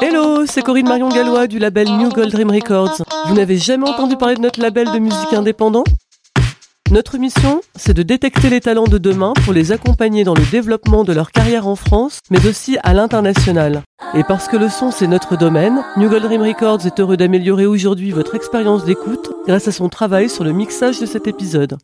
Hello, c'est Corinne Marion Gallois du label New Gold Dream Records. Vous n'avez jamais entendu parler de notre label de musique indépendant? Notre mission, c'est de détecter les talents de demain pour les accompagner dans le développement de leur carrière en France, mais aussi à l'international. Et parce que le son, c'est notre domaine, New Gold Dream Records est heureux d'améliorer aujourd'hui votre expérience d'écoute grâce à son travail sur le mixage de cet épisode.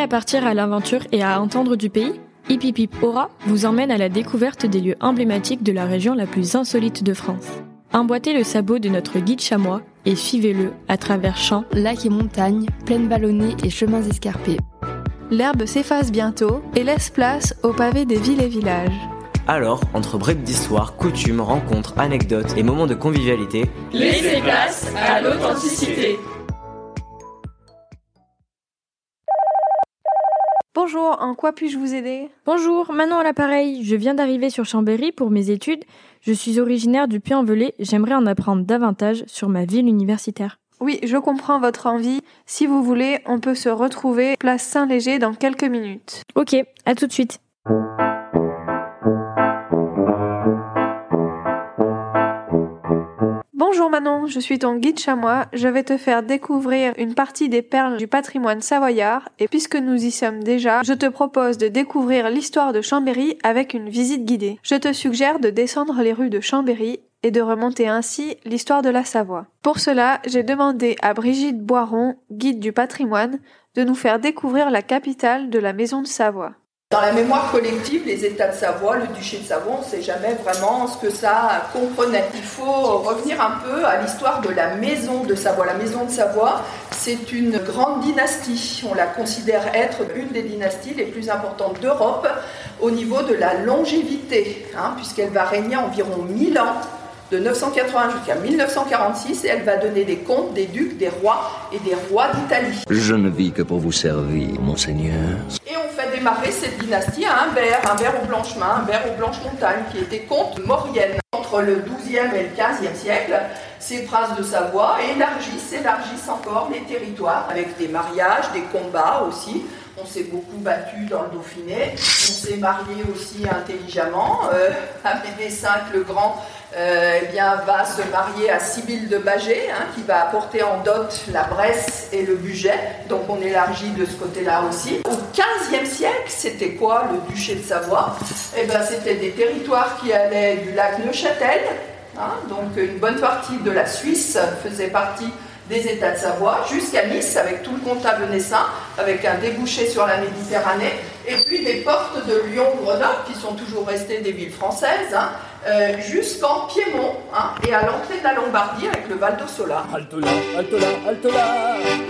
À partir à l'aventure et à entendre du pays? Hip Hip Hip Aura vous emmène à la découverte des lieux emblématiques de la région la plus insolite de France. Emboîtez le sabot de notre guide chamois et suivez-le à travers champs, lacs et montagnes, plaines vallonnées et chemins escarpés. L'herbe s'efface bientôt et laisse place aux pavés des villes et villages. Alors, entre brèves d'histoire, coutumes, rencontres, anecdotes et moments de convivialité, laissez place à l'authenticité. Bonjour, en quoi puis-je vous aider? Bonjour, Manon à l'appareil. Je viens d'arriver sur Chambéry pour mes études. Je suis originaire du Puy-en-Velay. J'aimerais en apprendre davantage sur ma ville universitaire. Oui, je comprends votre envie. Si vous voulez, on peut se retrouver place Saint-Léger dans quelques minutes. Ok, à tout de suite. Bonjour Manon, je suis ton guide chamois. Je vais te faire découvrir une partie des perles du patrimoine savoyard et puisque nous y sommes déjà, je te propose de découvrir l'histoire de Chambéry avec une visite guidée. Je te suggère de descendre les rues de Chambéry et de remonter ainsi l'histoire de la Savoie. Pour cela, j'ai demandé à Brigitte Boiron, guide du patrimoine, de nous faire découvrir la capitale de la maison de Savoie. Dans la mémoire collective, les États de Savoie, le duché de Savoie, on ne sait jamais vraiment ce que ça comprenait. Il faut revenir un peu à l'histoire de la maison de Savoie. La maison de Savoie, c'est une grande dynastie. On la considère être une des dynasties les plus importantes d'Europe au niveau de la longévité, hein, puisqu'elle va régner environ 1000 ans de 980 jusqu'à 1946 et elle va donner des comptes des ducs, des rois et des rois d'Italie. Je ne vis que pour vous servir, monseigneur. Et on fait démarrer cette dynastie à Humbert, Humbert au Blanchemin, Humbert aux Blanches-Montagnes, qui était comte maurienne. Entre le XIIe et le XVe siècle, ces princes de Savoie élargissent, élargissent encore les territoires avec des mariages, des combats aussi. On s'est beaucoup battu dans le Dauphiné. On s'est marié aussi intelligemment. Euh, Amédée V le Grand euh, eh bien, va se marier à Sibylle de Bagé, hein, qui va apporter en dot la Bresse et le budget. Donc on élargit de ce côté-là aussi. Au XVe siècle, c'était quoi le duché de Savoie? Eh ben, C'était des territoires qui allaient du lac Neuchâtel, hein, donc une bonne partie de la Suisse faisait partie des États de Savoie jusqu'à Nice avec tout le comptable naissain, avec un débouché sur la Méditerranée, et puis les portes de Lyon-Grenoble qui sont toujours restées des villes françaises, hein, euh, jusqu'en Piémont hein, et à l'entrée de la Lombardie avec le Val d'Ossola.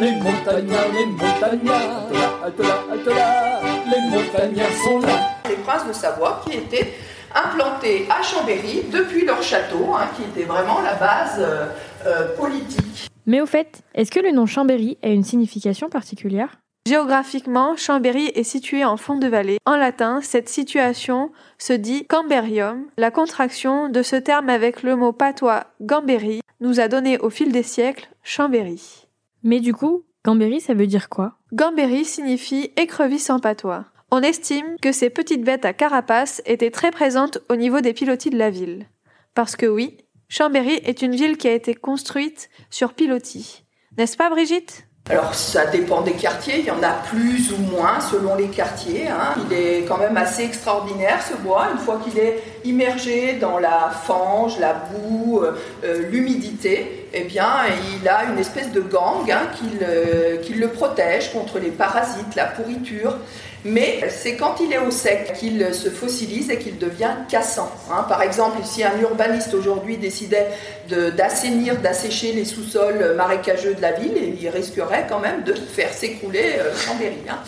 Les montagnards, les montagnards, halte là, halte là, les montagnards sont là. Les princes de Savoie qui étaient implantés à Chambéry depuis leur château, hein, qui était vraiment la base euh, euh, politique. Mais au fait, est-ce que le nom Chambéry a une signification particulière? Géographiquement, Chambéry est situé en fond de vallée. En latin, cette situation se dit camberium. La contraction de ce terme avec le mot patois gambéry nous a donné au fil des siècles Chambéry. Mais du coup, Gambéry, ça veut dire quoi? Gambéry signifie écrevisse en patois. On estime que ces petites bêtes à carapace étaient très présentes au niveau des pilotis de la ville. Parce que oui, Chambéry est une ville qui a été construite sur pilotis. N'est-ce pas Brigitte? Alors ça dépend des quartiers, il y en a plus ou moins selon les quartiers. Hein. Il est quand même assez extraordinaire ce bois, une fois qu'il est immergé dans la fange, la boue, euh, euh, l'humidité, eh bien il a une espèce de gang hein, qui le protège contre les parasites, la pourriture mais c'est quand il est au sec qu'il se fossilise et qu'il devient cassant. Hein. Par exemple, si un urbaniste aujourd'hui décidait d'assainir, d'assécher les sous-sols marécageux de la ville, il risquerait quand même de faire s'écrouler euh, Chambéry. Hein.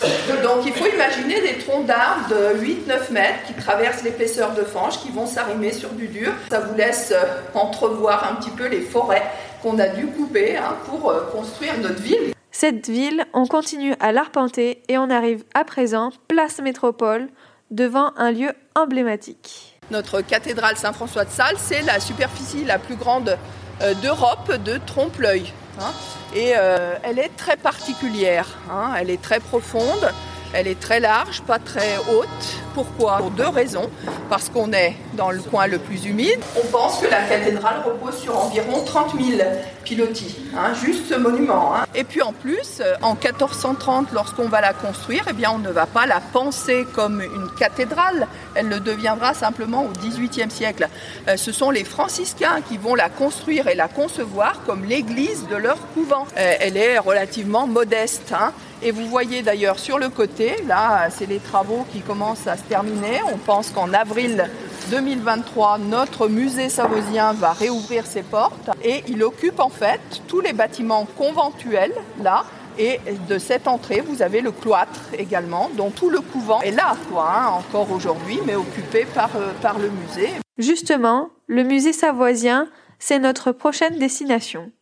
Donc il faut imaginer des troncs d'arbres de 8-9 mètres qui traversent l'épaisseur de fange, qui vont s'arrimer sur du dur. Ça vous laisse euh, entrevoir un petit peu les forêts qu'on a dû couper hein, pour euh, construire notre ville. Cette ville, on continue à l'arpenter et on arrive à présent, place métropole, devant un lieu emblématique. Notre cathédrale Saint-François de Sales, c'est la superficie la plus grande euh, d'Europe de trompe-l'œil. Hein. et euh, elle est très particulière, hein. elle est très profonde. Elle est très large, pas très haute. Pourquoi? Pour deux raisons. Parce qu'on est dans le coin le plus humide. On pense que la cathédrale repose sur environ 30 000 pilotis, hein, juste monument. Hein. Et puis en plus, euh, en 1430, lorsqu'on va la construire, eh bien, on ne va pas la penser comme une cathédrale. Elle le deviendra simplement au XVIIIe siècle. Euh, ce sont les franciscains qui vont la construire et la concevoir comme l'église de leur couvent. Euh, elle est relativement modeste. Hein. Et vous voyez d'ailleurs sur le côté, là, c'est les travaux qui commencent à se terminer. On pense qu'en avril 2023, notre musée savosien va réouvrir ses portes et il occupe en fait tous les bâtiments conventuels là. Et de cette entrée, vous avez le cloître également, dont tout le couvent est là, quoi, hein, encore aujourd'hui, mais occupé par, euh, par le musée. Justement, le musée savoisien, c'est notre prochaine destination.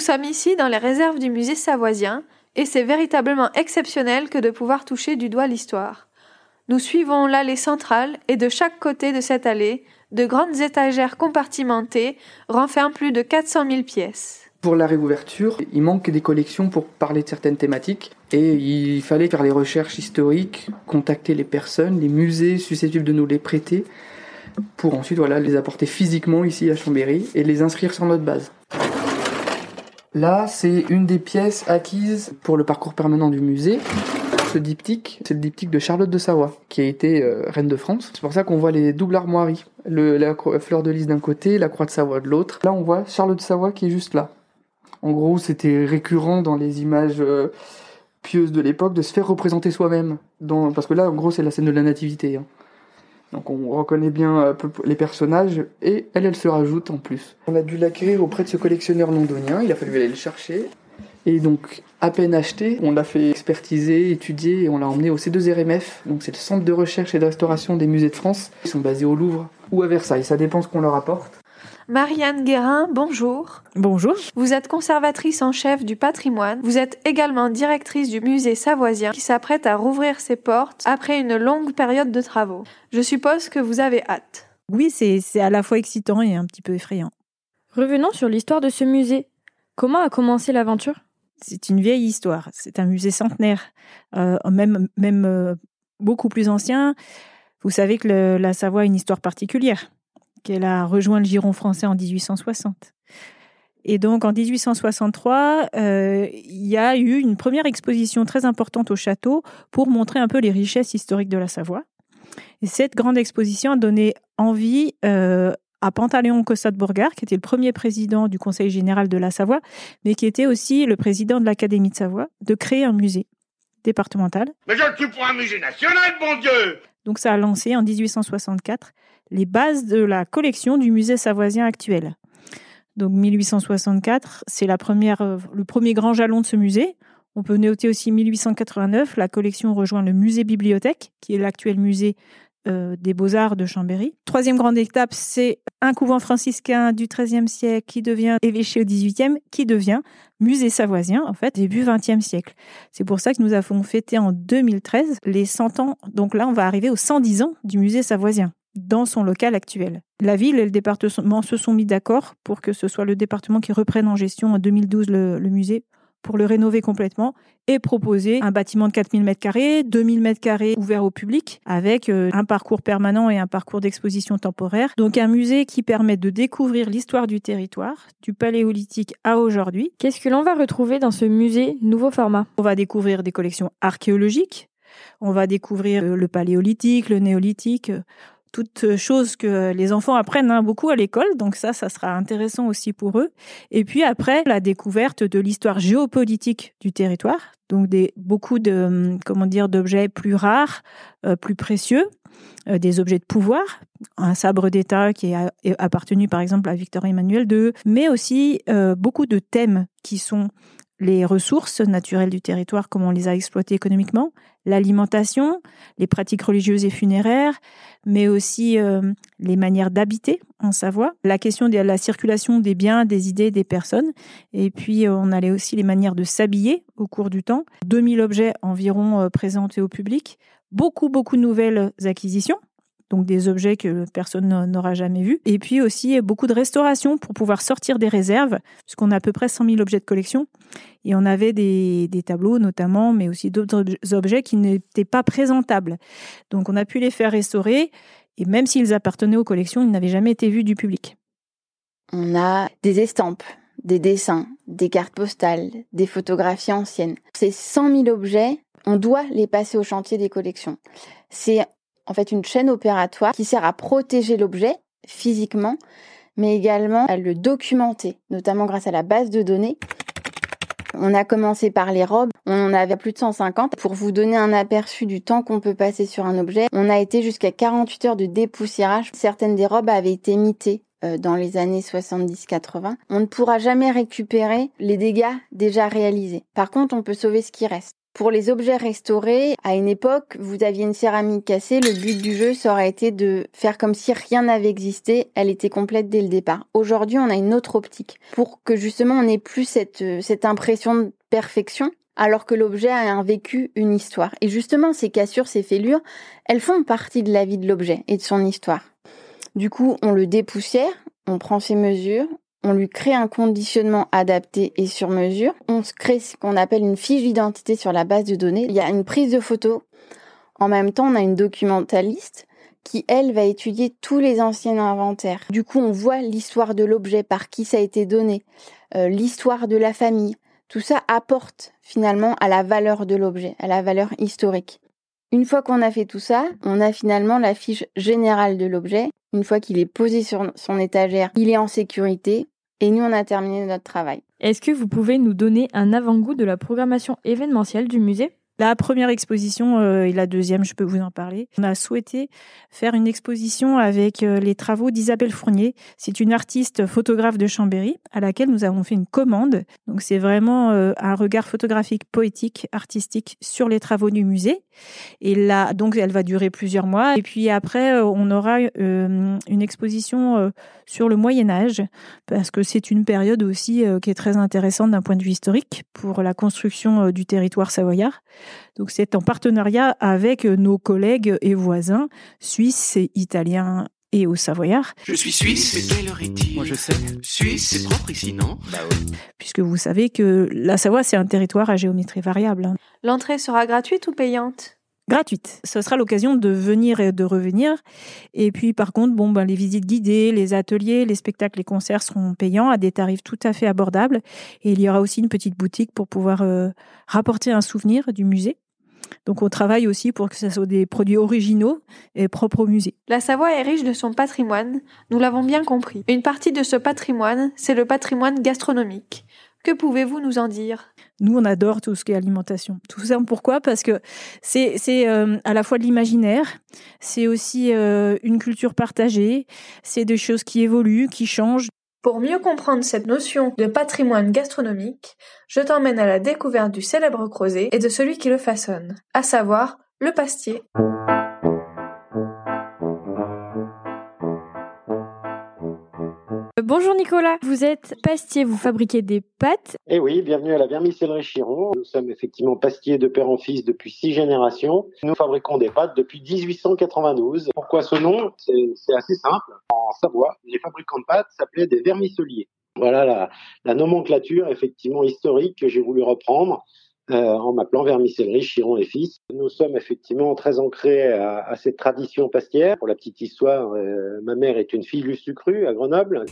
Nous sommes ici dans les réserves du musée savoisien et c'est véritablement exceptionnel que de pouvoir toucher du doigt l'histoire. Nous suivons l'allée centrale et de chaque côté de cette allée, de grandes étagères compartimentées renferment plus de 400 000 pièces. Pour la réouverture, il manque des collections pour parler de certaines thématiques et il fallait faire les recherches historiques, contacter les personnes, les musées susceptibles de nous les prêter pour ensuite voilà, les apporter physiquement ici à Chambéry et les inscrire sur notre base. Là, c'est une des pièces acquises pour le parcours permanent du musée. Ce diptyque, c'est le diptyque de Charlotte de Savoie, qui a été euh, reine de France. C'est pour ça qu'on voit les doubles armoiries. La fleur de lys d'un côté, la croix de Savoie de l'autre. Là, on voit Charlotte de Savoie qui est juste là. En gros, c'était récurrent dans les images euh, pieuses de l'époque de se faire représenter soi-même. Parce que là, en gros, c'est la scène de la nativité. Hein. Donc on reconnaît bien les personnages et elle, elle se rajoute en plus. On a dû l'acquérir auprès de ce collectionneur londonien, il a fallu aller le chercher. Et donc, à peine acheté, on l'a fait expertiser, étudier et on l'a emmené au C2RMF. Donc c'est le centre de recherche et de restauration des musées de France. Ils sont basés au Louvre ou à Versailles, ça dépend ce qu'on leur apporte. Marianne Guérin, bonjour. Bonjour. Vous êtes conservatrice en chef du patrimoine. Vous êtes également directrice du musée savoisien qui s'apprête à rouvrir ses portes après une longue période de travaux. Je suppose que vous avez hâte. Oui, c'est à la fois excitant et un petit peu effrayant. Revenons sur l'histoire de ce musée. Comment a commencé l'aventure? C'est une vieille histoire. C'est un musée centenaire, euh, même, même euh, beaucoup plus ancien. Vous savez que la Savoie a une histoire particulière qu'elle a rejoint le giron français en 1860. Et donc en 1863, euh, il y a eu une première exposition très importante au château pour montrer un peu les richesses historiques de la Savoie. Et cette grande exposition a donné envie euh, à Pantaléon Cossat Bourgard, qui était le premier président du Conseil général de la Savoie, mais qui était aussi le président de l'Académie de Savoie, de créer un musée départemental. Mais je suis pour un musée national, bon Dieu Donc ça a lancé en 1864 les bases de la collection du musée savoisien actuel. Donc 1864, c'est la première, euh, le premier grand jalon de ce musée. On peut noter aussi 1889, la collection rejoint le musée bibliothèque, qui est l'actuel musée euh, des beaux-arts de Chambéry. Troisième grande étape, c'est un couvent franciscain du XIIIe siècle qui devient évêché au XVIIIe, qui devient musée savoisien, en fait, début XXe siècle. C'est pour ça que nous avons fêté en 2013 les 100 ans. Donc là, on va arriver aux 110 ans du musée savoisien dans son local actuel. La ville et le département se sont mis d'accord pour que ce soit le département qui reprenne en gestion en 2012 le, musée pour le rénover complètement et proposer un bâtiment de 4000 m2, 2000 m2 ouvert au public avec euh, un parcours permanent et un parcours d'exposition temporaire. Donc un musée qui permet de découvrir l'histoire du territoire, du paléolithique à aujourd'hui. Qu'est-ce que l'on va retrouver dans ce musée nouveau format? On va découvrir des collections archéologiques, on va découvrir euh, le paléolithique, le néolithique, toutes choses que les enfants apprennent hein, beaucoup à l'école, donc ça, ça sera intéressant aussi pour eux. Et puis après, la découverte de l'histoire géopolitique du territoire, donc des beaucoup de hum, comment dire d'objets plus rares, euh, plus précieux, euh, des objets de pouvoir, un sabre d'État qui a appartenu par exemple à Victor Emmanuel II, mais aussi euh, beaucoup de thèmes qui sont les ressources naturelles du territoire, comment on les a exploitées économiquement, l'alimentation, les pratiques religieuses et funéraires, mais aussi euh, les manières d'habiter en Savoie, la question de la circulation des biens, des idées, des personnes, et puis euh, on allait aussi les manières de s'habiller au cours du temps. 2000 objets environ euh, présentés au public, beaucoup, beaucoup de nouvelles acquisitions donc des objets que personne n'aura jamais vus. Et puis aussi beaucoup de restauration pour pouvoir sortir des réserves, puisqu'on a à peu près 100 000 objets de collection. Et on avait des, des tableaux notamment, mais aussi d'autres objets qui n'étaient pas présentables. Donc on a pu les faire restaurer, et même s'ils appartenaient aux collections, ils n'avaient jamais été vus du public. On a des estampes, des dessins, des cartes postales, des photographies anciennes. Ces 100 000 objets, on doit les passer au chantier des collections. C'est en fait une chaîne opératoire qui sert à protéger l'objet physiquement, mais également à le documenter, notamment grâce à la base de données. On a commencé par les robes, on en avait plus de 150. Pour vous donner un aperçu du temps qu'on peut passer sur un objet, on a été jusqu'à 48 heures de dépoussiérage. Certaines des robes avaient été mitées euh, dans les années 70-80. On ne pourra jamais récupérer les dégâts déjà réalisés. Par contre, on peut sauver ce qui reste. Pour les objets restaurés, à une époque, vous aviez une céramique cassée, le but du jeu, ça aurait été de faire comme si rien n'avait existé, elle était complète dès le départ. Aujourd'hui, on a une autre optique pour que justement on n'ait plus cette, euh, cette impression de perfection, alors que l'objet a un vécu, une histoire. Et justement, ces cassures, ces fêlures, elles font partie de la vie de l'objet et de son histoire. Du coup, on le dépoussière, on prend ses mesures, on lui crée un conditionnement adapté et sur mesure. On crée ce qu'on appelle une fiche d'identité sur la base de données. Il y a une prise de photo. En même temps, on a une documentaliste qui, elle, va étudier tous les anciens inventaires. Du coup, on voit l'histoire de l'objet, par qui ça a été donné, euh, l'histoire de la famille. Tout ça apporte finalement à la valeur de l'objet, à la valeur historique. Une fois qu'on a fait tout ça, on a finalement la fiche générale de l'objet. Une fois qu'il est posé sur son étagère, il est en sécurité et nous, on a terminé notre travail. Est-ce que vous pouvez nous donner un avant-goût de la programmation événementielle du musée? La première exposition euh, et la deuxième, je peux vous en parler. On a souhaité faire une exposition avec euh, les travaux d'Isabelle Fournier. C'est une artiste photographe de Chambéry à laquelle nous avons fait une commande. Donc c'est vraiment euh, un regard photographique, poétique, artistique sur les travaux du musée. Et là, donc elle va durer plusieurs mois. Et puis après, on aura une exposition sur le Moyen Âge parce que c'est une période aussi qui est très intéressante d'un point de vue historique pour la construction du territoire savoyard. Donc c'est en partenariat avec nos collègues et voisins suisses et italiens et au Savoyard. Je suis suisse, mais quelle heure est-il? Moi je sais. Suisse, c'est propre ici, non? Bah oui. Puisque vous savez que la Savoie, c'est un territoire à géométrie variable. Hein. L'entrée sera gratuite ou payante? Gratuite. Ce sera l'occasion de venir et de revenir. Et puis, par contre, bon, ben, les visites guidées, les ateliers, les spectacles, les concerts seront payants à des tarifs tout à fait abordables. Et il y aura aussi une petite boutique pour pouvoir euh, rapporter un souvenir du musée. Donc on travaille aussi pour que ce soit des produits originaux et propres au musée. La Savoie est riche de son patrimoine, nous l'avons bien compris. Une partie de ce patrimoine, c'est le patrimoine gastronomique. Que pouvez-vous nous en dire? Nous, on adore tout ce qui est alimentation. Tout ça, pourquoi? Parce que c'est euh, à la fois de l'imaginaire, c'est aussi euh, une culture partagée, c'est des choses qui évoluent, qui changent. Pour mieux comprendre cette notion de patrimoine gastronomique, je t'emmène à la découverte du célèbre creuset et de celui qui le façonne, à savoir le pastier. Bonjour Nicolas, vous êtes pastier, vous fabriquez des pâtes. Eh oui, bienvenue à la vermicellerie Chiron. Nous sommes effectivement pastiers de père en fils depuis six générations. Nous fabriquons des pâtes depuis 1892. Pourquoi ce nom? C'est assez simple. En Savoie, les fabricants de pâtes s'appelaient des vermiceliers. Voilà la, la nomenclature effectivement historique que j'ai voulu reprendre euh, en m'appelant Vermicellerie Chiron et Fils. Nous sommes effectivement très ancrés à, cette tradition pastière. Pour la petite histoire, euh, ma mère est une fille Lustucru à Grenoble.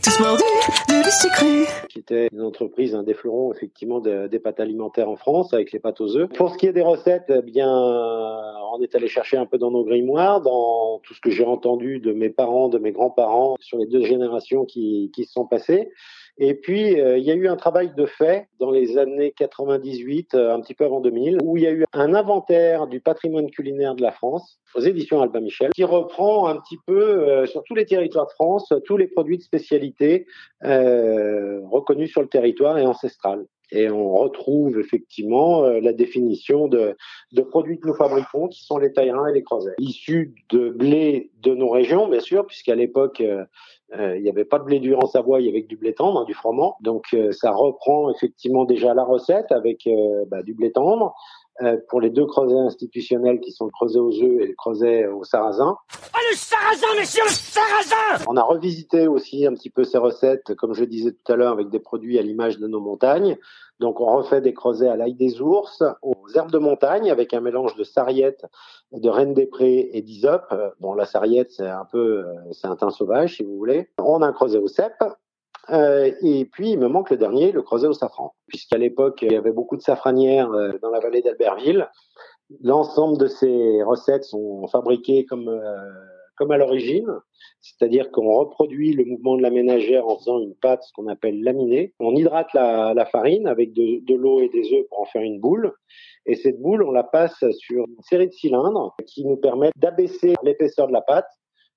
Qui était une entreprise, un des fleurons effectivement des pâtes alimentaires en France avec les pâtes aux œufs. Pour ce qui est des recettes, eh bien, on est allé chercher un peu dans nos grimoires, dans tout ce que j'ai entendu de mes parents, de mes grands-parents sur les deux générations qui, qui se sont passées. Et puis, euh, il y a eu un travail de fait dans les années 98, euh, un petit peu avant 2000, où il y a eu un inventaire du patrimoine culinaire de la France aux éditions Albin Michel, qui reprend un petit peu euh, sur tous les territoires de France tous les produits de spécialité reconnus sur le territoire et ancestral. Et on retrouve effectivement la définition de, produits que nous fabriquons, qui sont les taillerins et les creusets, issus de blé de nos régions, bien sûr, puisqu'à l'époque, euh, il n'y avait pas de blé dur en Savoie, il y avait du blé tendre, hein, du froment. Donc euh, ça reprend effectivement déjà la recette avec euh, bah, du blé tendre. Euh, pour les deux creusets institutionnels qui sont le creuset aux œufs et le creuset au sarrasin. Ah, le sarrasin, messieurs, le sarrasin On a revisité aussi un petit peu ces recettes, comme je disais tout à l'heure, avec des produits à l'image de nos montagnes. Donc on refait des creusets à l'ail des ours, aux herbes de montagne, avec un mélange de sarriette, de reine des prés et d'hysope. Bon, la sarriette, c'est un peu, euh, c'est un thym sauvage, si vous voulez. On a un creuset au cèpe, euh, et puis, il me manque le dernier, le creuset au safran, puisqu'à l'époque, il y avait beaucoup de safranières euh, dans la vallée d'Albertville. L'ensemble de ces recettes sont fabriquées comme, euh, comme à l'origine, c'est-à-dire qu'on reproduit le mouvement de la ménagère en faisant une pâte, ce qu'on appelle laminée. On hydrate la, farine avec de, de l'eau et des œufs pour en faire une boule. Et cette boule, on la passe sur une série de cylindres qui nous permettent d'abaisser l'épaisseur de la pâte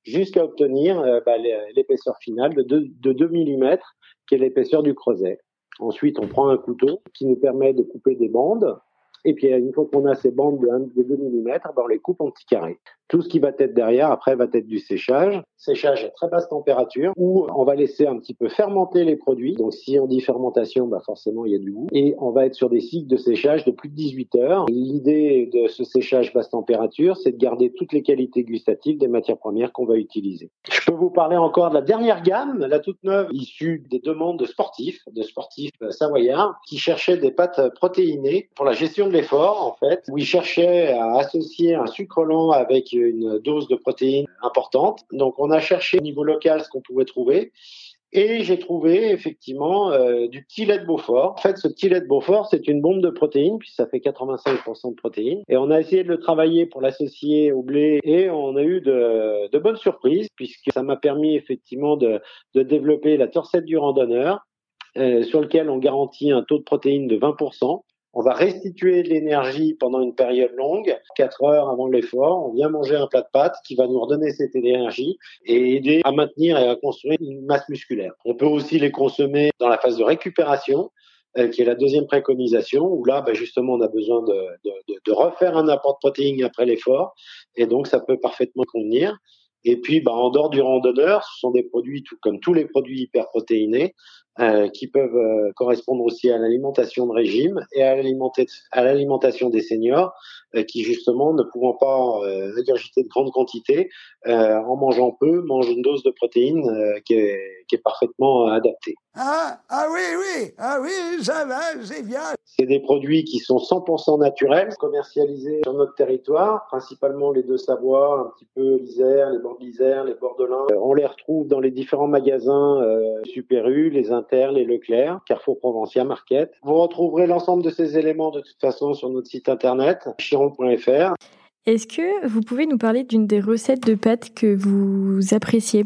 jusqu'à obtenir euh, bah, l'épaisseur finale de 2, de 2 mm, qui est l'épaisseur du creuset. Ensuite, on prend un couteau qui nous permet de couper des bandes. Et puis, une fois qu'on a ces bandes de, 2 mm, on les coupe en petits carrés. Tout ce qui va être derrière, après, va être du séchage. Séchage à très basse température, où on va laisser un petit peu fermenter les produits. Donc, si on dit fermentation, bah forcément, il y a du goût. Et on va être sur des cycles de séchage de plus de 18 heures. L'idée de ce séchage basse température, c'est de garder toutes les qualités gustatives des matières premières qu'on va utiliser. Je peux vous parler encore de la dernière gamme, la toute neuve, issue des demandes de sportifs, de sportifs savoyards, qui cherchaient des pâtes protéinées pour la gestion de l'effort, en fait, où ils cherchaient à associer un sucre lent avec une dose de protéines importante. Donc on a cherché au niveau local ce qu'on pouvait trouver. Et j'ai trouvé effectivement euh, du petit lait de Beaufort. En fait, ce petit lait de Beaufort, c'est une bombe de protéines, puis ça fait 85% de protéines. Et on a essayé de le travailler pour l'associer au blé, et on a eu de, bonnes surprises, puisque ça m'a permis effectivement de, développer la torsette du randonneur, euh, sur lequel on garantit un taux de protéines de 20%. On va restituer l'énergie pendant une période longue, 4 heures avant l'effort. On vient manger un plat de pâtes qui va nous redonner cette énergie et aider à maintenir et à construire une masse musculaire. On peut aussi les consommer dans la phase de récupération, euh, qui est la deuxième préconisation, où là, bah, justement, on a besoin de, refaire un apport de protéines après l'effort, et donc ça peut parfaitement convenir. Et puis, bah, en dehors du randonneur, ce sont des produits, tout, comme tous les produits hyperprotéinés, euh, qui peuvent euh, correspondre aussi à l'alimentation de régime et à l'alimentation des seniors euh, qui justement ne pouvant pas euh, de grandes quantités euh, en mangeant peu mangent une dose de protéines qui est, qui, est, parfaitement adaptée. Ah, ah oui oui ah oui ça va c'est bien. C'est des produits qui sont 100% naturels commercialisés sur notre territoire principalement les deux Savoie un petit peu l'Isère les bords de l'Isère les bords de l'Ain on les retrouve dans les différents magasins Super U les les Leclerc, Carrefour Provencia, Market. Vous retrouverez l'ensemble de ces éléments de toute façon sur notre site internet, chiron.fr. Est-ce que vous pouvez nous parler d'une des recettes de pâtes que vous appréciez?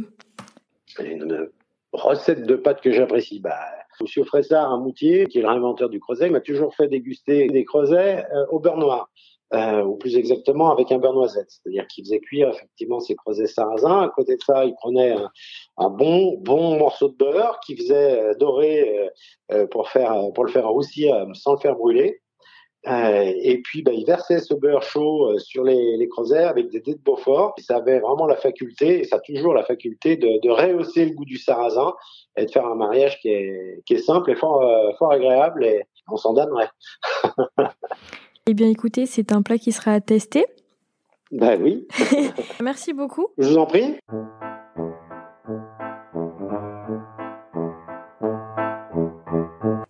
Une recette de pâtes que j'apprécie bah, Monsieur Fressard, un moutier, qui est le réinventeur du creuset, m'a toujours fait déguster des creusets euh, au beurre noir euh, ou plus exactement avec un beurre noisette, c'est-à-dire qu'il faisait cuire effectivement ses creusets sarrasins. À côté de ça, il prenait un, bon bon morceau de beurre qui faisait euh, dorer euh, pour faire pour le faire roussir sans le faire brûler. et puis, bah, il versait ce beurre chaud sur les, les creusets avec des dés de Beaufort. Et ça avait vraiment la faculté, et ça a toujours la faculté de, de rehausser le goût du sarrasin et de faire un mariage qui est, qui est simple et fort, fort agréable. Et on s'en donnerait. Eh bien, écoutez, c'est un plat qui sera à tester. Ben oui. Merci beaucoup. Je vous en prie.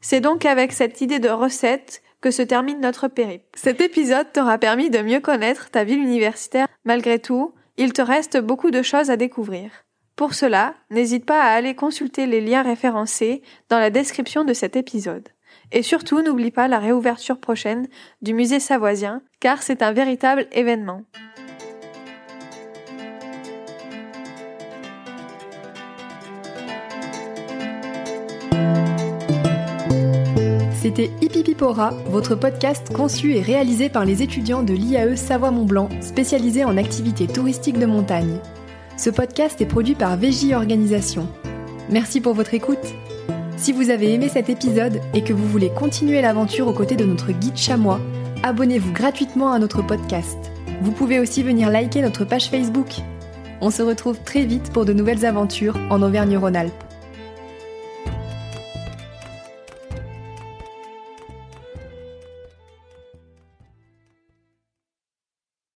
C'est donc avec cette idée de recette que se termine notre périple. Cet épisode t'aura permis de mieux connaître ta ville universitaire. Malgré tout, il te reste beaucoup de choses à découvrir. Pour cela, n'hésite pas à aller consulter les liens référencés dans la description de cet épisode. Et surtout, n'oublie pas la réouverture prochaine du musée savoisien, car c'est un véritable événement. C'était Hippipipora, votre podcast conçu et réalisé par les étudiants de l'IAE Savoie-Mont-Blanc, spécialisés en activités touristiques de montagne. Ce podcast est produit par VJ Organisation. Merci pour votre écoute. Si vous avez aimé cet épisode et que vous voulez continuer l'aventure aux côtés de notre guide chamois, abonnez-vous gratuitement à notre podcast. Vous pouvez aussi venir liker notre page Facebook. On se retrouve très vite pour de nouvelles aventures en Auvergne-Rhône-Alpes.